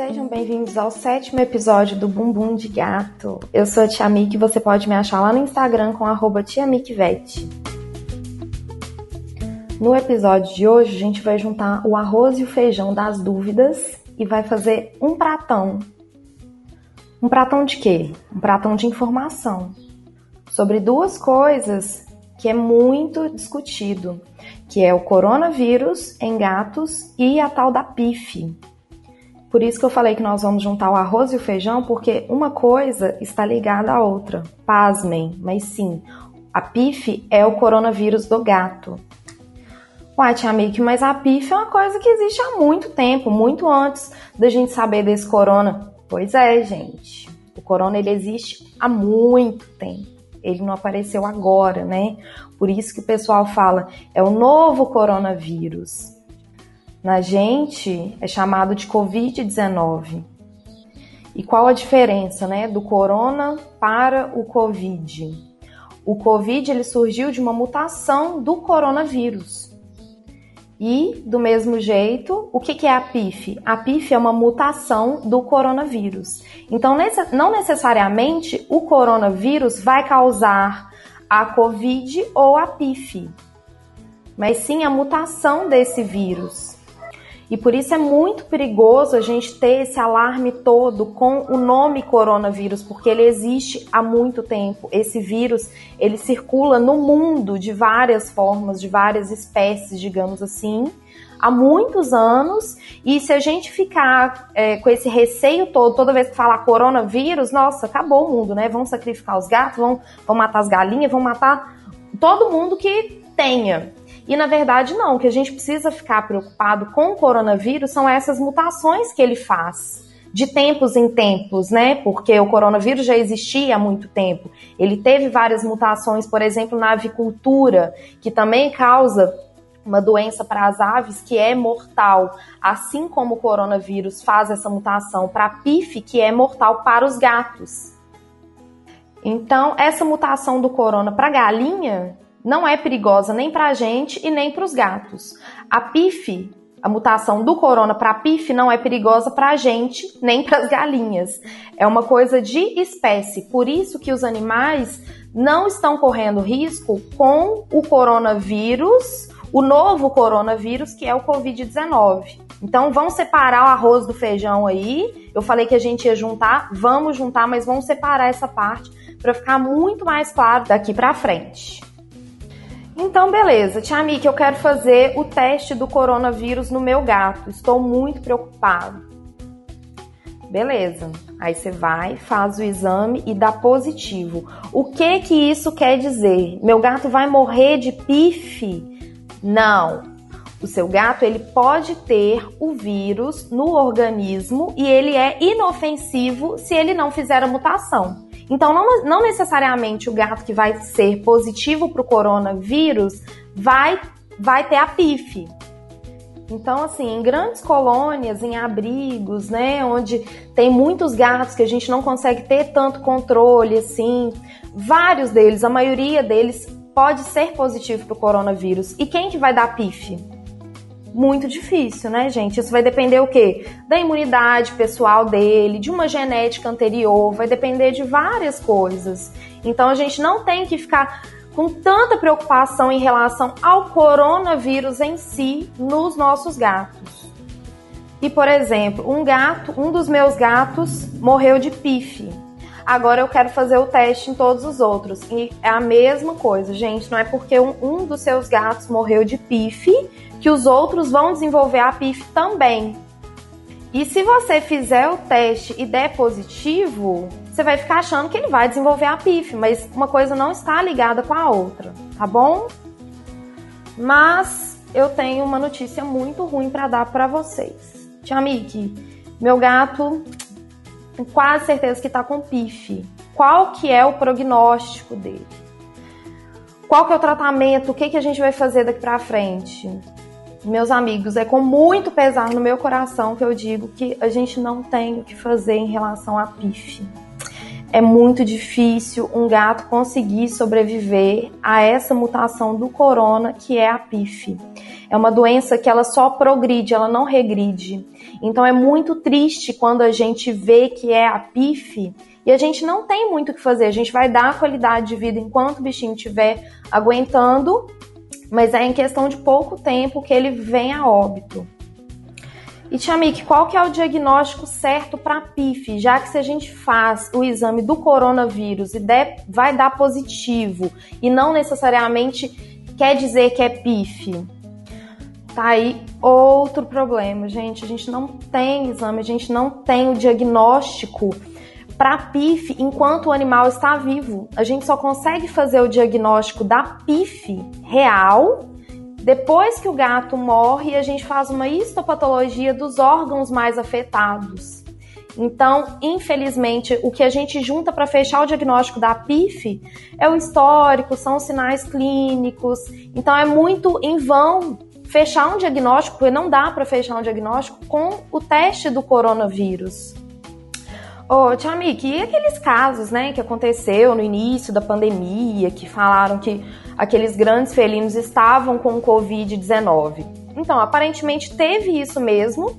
Sejam bem-vindos ao sétimo episódio do Bumbum de Gato. Eu sou a Tia Miki, você pode me achar lá no Instagram com arroba No episódio de hoje, a gente vai juntar o arroz e o feijão das dúvidas e vai fazer um pratão. Um pratão de quê? Um pratão de informação sobre duas coisas que é muito discutido, que é o coronavírus em gatos e a tal da PIF, por isso que eu falei que nós vamos juntar o arroz e o feijão, porque uma coisa está ligada à outra. Pasmem, mas sim, a PIF é o coronavírus do gato. Uai, Tia Miki, mas a PIF é uma coisa que existe há muito tempo, muito antes da gente saber desse corona. Pois é, gente. O corona ele existe há muito tempo. Ele não apareceu agora, né? Por isso que o pessoal fala, é o novo coronavírus na gente é chamado de Covid-19. E qual a diferença, né, do corona para o Covid? O Covid ele surgiu de uma mutação do coronavírus. E, do mesmo jeito, o que é a PIF? A PIF é uma mutação do coronavírus. Então, não necessariamente o coronavírus vai causar a Covid ou a PIF, mas sim a mutação desse vírus. E por isso é muito perigoso a gente ter esse alarme todo com o nome coronavírus, porque ele existe há muito tempo. Esse vírus, ele circula no mundo de várias formas, de várias espécies, digamos assim, há muitos anos. E se a gente ficar é, com esse receio todo, toda vez que falar coronavírus, nossa, acabou o mundo, né? Vão sacrificar os gatos, vão, vão matar as galinhas, vão matar todo mundo que tenha. E na verdade, não. O que a gente precisa ficar preocupado com o coronavírus são essas mutações que ele faz de tempos em tempos, né? Porque o coronavírus já existia há muito tempo. Ele teve várias mutações, por exemplo, na avicultura, que também causa uma doença para as aves que é mortal, assim como o coronavírus faz essa mutação para a PIF, que é mortal para os gatos. Então, essa mutação do corona para galinha não é perigosa nem para a gente e nem para os gatos. A PIF, a mutação do corona para a PIF, não é perigosa para a gente nem para as galinhas. É uma coisa de espécie. Por isso que os animais não estão correndo risco com o coronavírus, o novo coronavírus, que é o Covid-19. Então vamos separar o arroz do feijão aí. Eu falei que a gente ia juntar, vamos juntar, mas vamos separar essa parte para ficar muito mais claro daqui para frente. Então, beleza. Tia Miki, eu quero fazer o teste do coronavírus no meu gato. Estou muito preocupado. Beleza. Aí você vai, faz o exame e dá positivo. O que que isso quer dizer? Meu gato vai morrer de pife? Não. O seu gato ele pode ter o vírus no organismo e ele é inofensivo se ele não fizer a mutação. Então, não, não necessariamente o gato que vai ser positivo para o coronavírus vai, vai ter a PIF. Então, assim, em grandes colônias, em abrigos, né, onde tem muitos gatos que a gente não consegue ter tanto controle, assim, vários deles, a maioria deles pode ser positivo para o coronavírus. E quem que vai dar PIF? Muito difícil, né, gente? Isso vai depender o quê? Da imunidade pessoal dele, de uma genética anterior, vai depender de várias coisas. Então a gente não tem que ficar com tanta preocupação em relação ao coronavírus em si nos nossos gatos. E por exemplo, um gato, um dos meus gatos morreu de pife. Agora eu quero fazer o teste em todos os outros. E é a mesma coisa, gente. Não é porque um, um dos seus gatos morreu de pife que os outros vão desenvolver a PIF também. E se você fizer o teste e der positivo, você vai ficar achando que ele vai desenvolver a PIF, mas uma coisa não está ligada com a outra, tá bom? Mas eu tenho uma notícia muito ruim para dar para vocês. Tia Miki, meu gato tenho quase certeza que está com PIF. Qual que é o prognóstico dele? Qual que é o tratamento? O que, que a gente vai fazer daqui para frente? Meus amigos, é com muito pesar no meu coração que eu digo que a gente não tem o que fazer em relação à PIF. É muito difícil um gato conseguir sobreviver a essa mutação do corona que é a PIF. É uma doença que ela só progride, ela não regride. Então é muito triste quando a gente vê que é a PIF e a gente não tem muito o que fazer. A gente vai dar qualidade de vida enquanto o bichinho estiver aguentando, mas é em questão de pouco tempo que ele vem a óbito. E Tchamik, qual que é o diagnóstico certo para PIF? Já que se a gente faz o exame do coronavírus e der, vai dar positivo e não necessariamente quer dizer que é PIF. Tá aí outro problema, gente. A gente não tem exame, a gente não tem o diagnóstico para PIF enquanto o animal está vivo. A gente só consegue fazer o diagnóstico da PIF real depois que o gato morre, a gente faz uma histopatologia dos órgãos mais afetados. Então, infelizmente, o que a gente junta para fechar o diagnóstico da PIF é o histórico, são os sinais clínicos. Então, é muito em vão fechar um diagnóstico, porque não dá para fechar um diagnóstico com o teste do coronavírus. Ô, Tia Miki, e aqueles casos, né, que aconteceu no início da pandemia, que falaram que aqueles grandes felinos estavam com Covid-19? Então, aparentemente teve isso mesmo.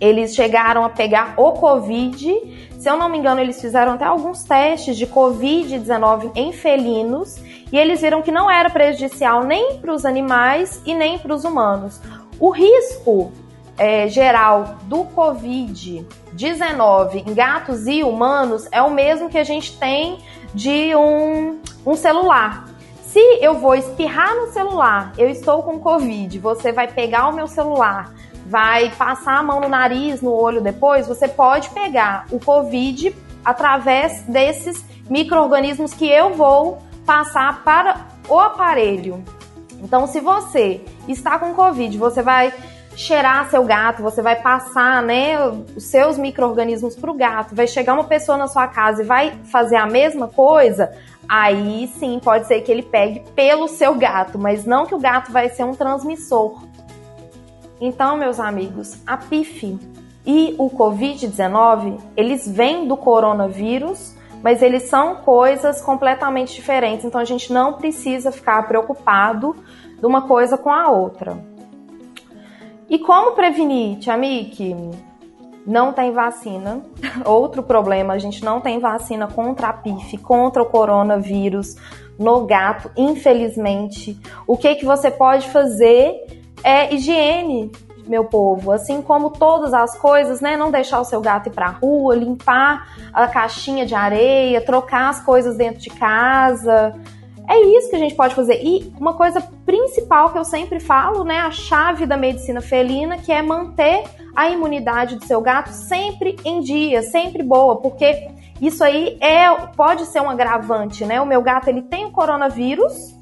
Eles chegaram a pegar o Covid. Se eu não me engano, eles fizeram até alguns testes de Covid-19 em felinos e eles viram que não era prejudicial nem para os animais e nem para os humanos. O risco é, geral do Covid-19 em gatos e humanos é o mesmo que a gente tem de um, um celular. Se eu vou espirrar no celular, eu estou com Covid, você vai pegar o meu celular, vai passar a mão no nariz, no olho depois, você pode pegar o Covid através desses micro-organismos que eu vou passar para o aparelho. Então, se você está com Covid, você vai cheirar seu gato, você vai passar, né, os seus micro-organismos para o gato, vai chegar uma pessoa na sua casa e vai fazer a mesma coisa, aí sim pode ser que ele pegue pelo seu gato, mas não que o gato vai ser um transmissor. Então, meus amigos, a PIF e o Covid-19, eles vêm do coronavírus, mas eles são coisas completamente diferentes, então a gente não precisa ficar preocupado de uma coisa com a outra. E como prevenir, Tia Miki? Não tem vacina. Outro problema, a gente não tem vacina contra a PIF, contra o coronavírus no gato, infelizmente. O que, que você pode fazer é higiene, meu povo. Assim como todas as coisas, né? Não deixar o seu gato ir pra rua, limpar a caixinha de areia, trocar as coisas dentro de casa. É isso que a gente pode fazer. E uma coisa principal que eu sempre falo, né, a chave da medicina felina, que é manter a imunidade do seu gato sempre em dia, sempre boa, porque isso aí é pode ser um agravante, né? O meu gato ele tem o coronavírus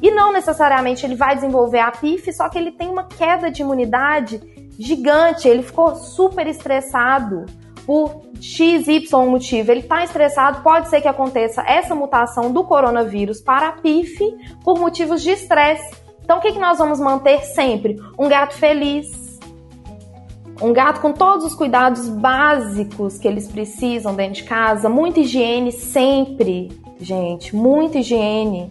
e não necessariamente ele vai desenvolver a PIF, só que ele tem uma queda de imunidade gigante, ele ficou super estressado por XY motivo, ele está estressado, pode ser que aconteça essa mutação do coronavírus para a PIF por motivos de estresse. Então, o que, que nós vamos manter sempre? Um gato feliz, um gato com todos os cuidados básicos que eles precisam dentro de casa, muita higiene sempre, gente, muita higiene.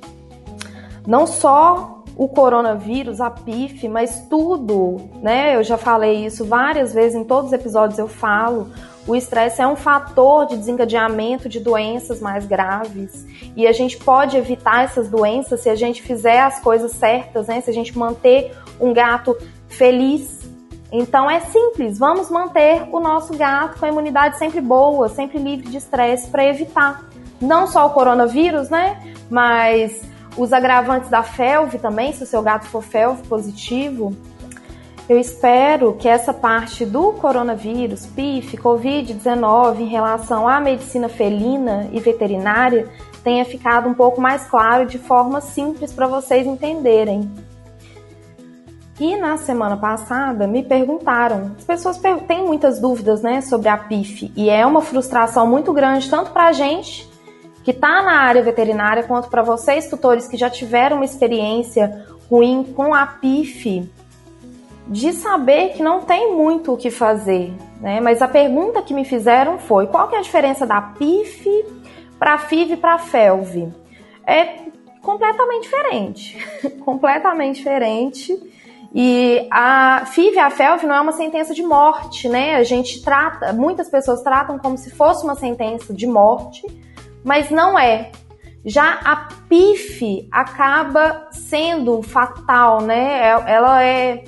Não só o coronavírus, a PIF, mas tudo, né? Eu já falei isso várias vezes em todos os episódios eu falo. O estresse é um fator de desencadeamento de doenças mais graves e a gente pode evitar essas doenças se a gente fizer as coisas certas, né? Se a gente manter um gato feliz. Então é simples, vamos manter o nosso gato com a imunidade sempre boa, sempre livre de estresse para evitar não só o coronavírus, né? Mas os agravantes da FeLV também, se o seu gato for FeLV positivo, eu espero que essa parte do coronavírus, PIF, Covid-19 em relação à medicina felina e veterinária tenha ficado um pouco mais claro de forma simples para vocês entenderem. E na semana passada me perguntaram, as pessoas têm muitas dúvidas né, sobre a PIF e é uma frustração muito grande tanto para a gente que está na área veterinária quanto para vocês tutores que já tiveram uma experiência ruim com a PIF de saber que não tem muito o que fazer, né? Mas a pergunta que me fizeram foi: qual que é a diferença da PIF para FIV e para FELV. É completamente diferente. completamente diferente. E a FIV a FELV não é uma sentença de morte, né? A gente trata, muitas pessoas tratam como se fosse uma sentença de morte, mas não é. Já a PIF acaba sendo fatal, né? É, ela é.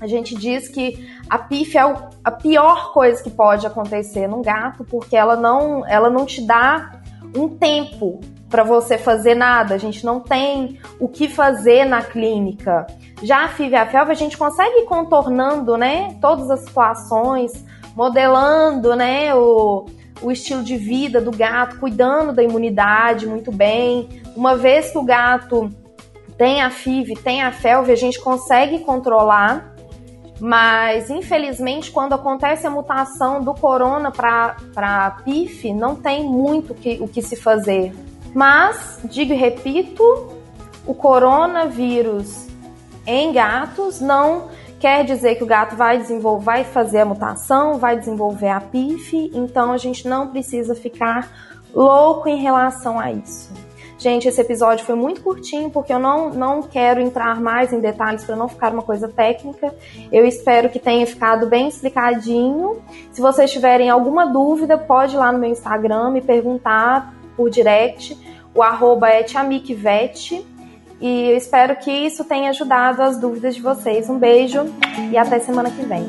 A gente diz que a PIF é a pior coisa que pode acontecer num gato, porque ela não, ela não te dá um tempo para você fazer nada. A gente não tem o que fazer na clínica. Já a FIV e a FELV, a gente consegue ir contornando, né, todas as situações, modelando, né, o, o estilo de vida do gato, cuidando da imunidade muito bem. Uma vez que o gato tem a FIV, tem a FELV, a gente consegue controlar, mas infelizmente quando acontece a mutação do corona para PIF, não tem muito que, o que se fazer. Mas, digo e repito, o coronavírus em gatos não quer dizer que o gato vai desenvolver, vai fazer a mutação, vai desenvolver a PIF, então a gente não precisa ficar louco em relação a isso. Gente, esse episódio foi muito curtinho porque eu não, não quero entrar mais em detalhes para não ficar uma coisa técnica. Eu espero que tenha ficado bem explicadinho. Se vocês tiverem alguma dúvida, pode ir lá no meu Instagram me perguntar por direct. O arroba é tiamikvet. E eu espero que isso tenha ajudado as dúvidas de vocês. Um beijo e até semana que vem.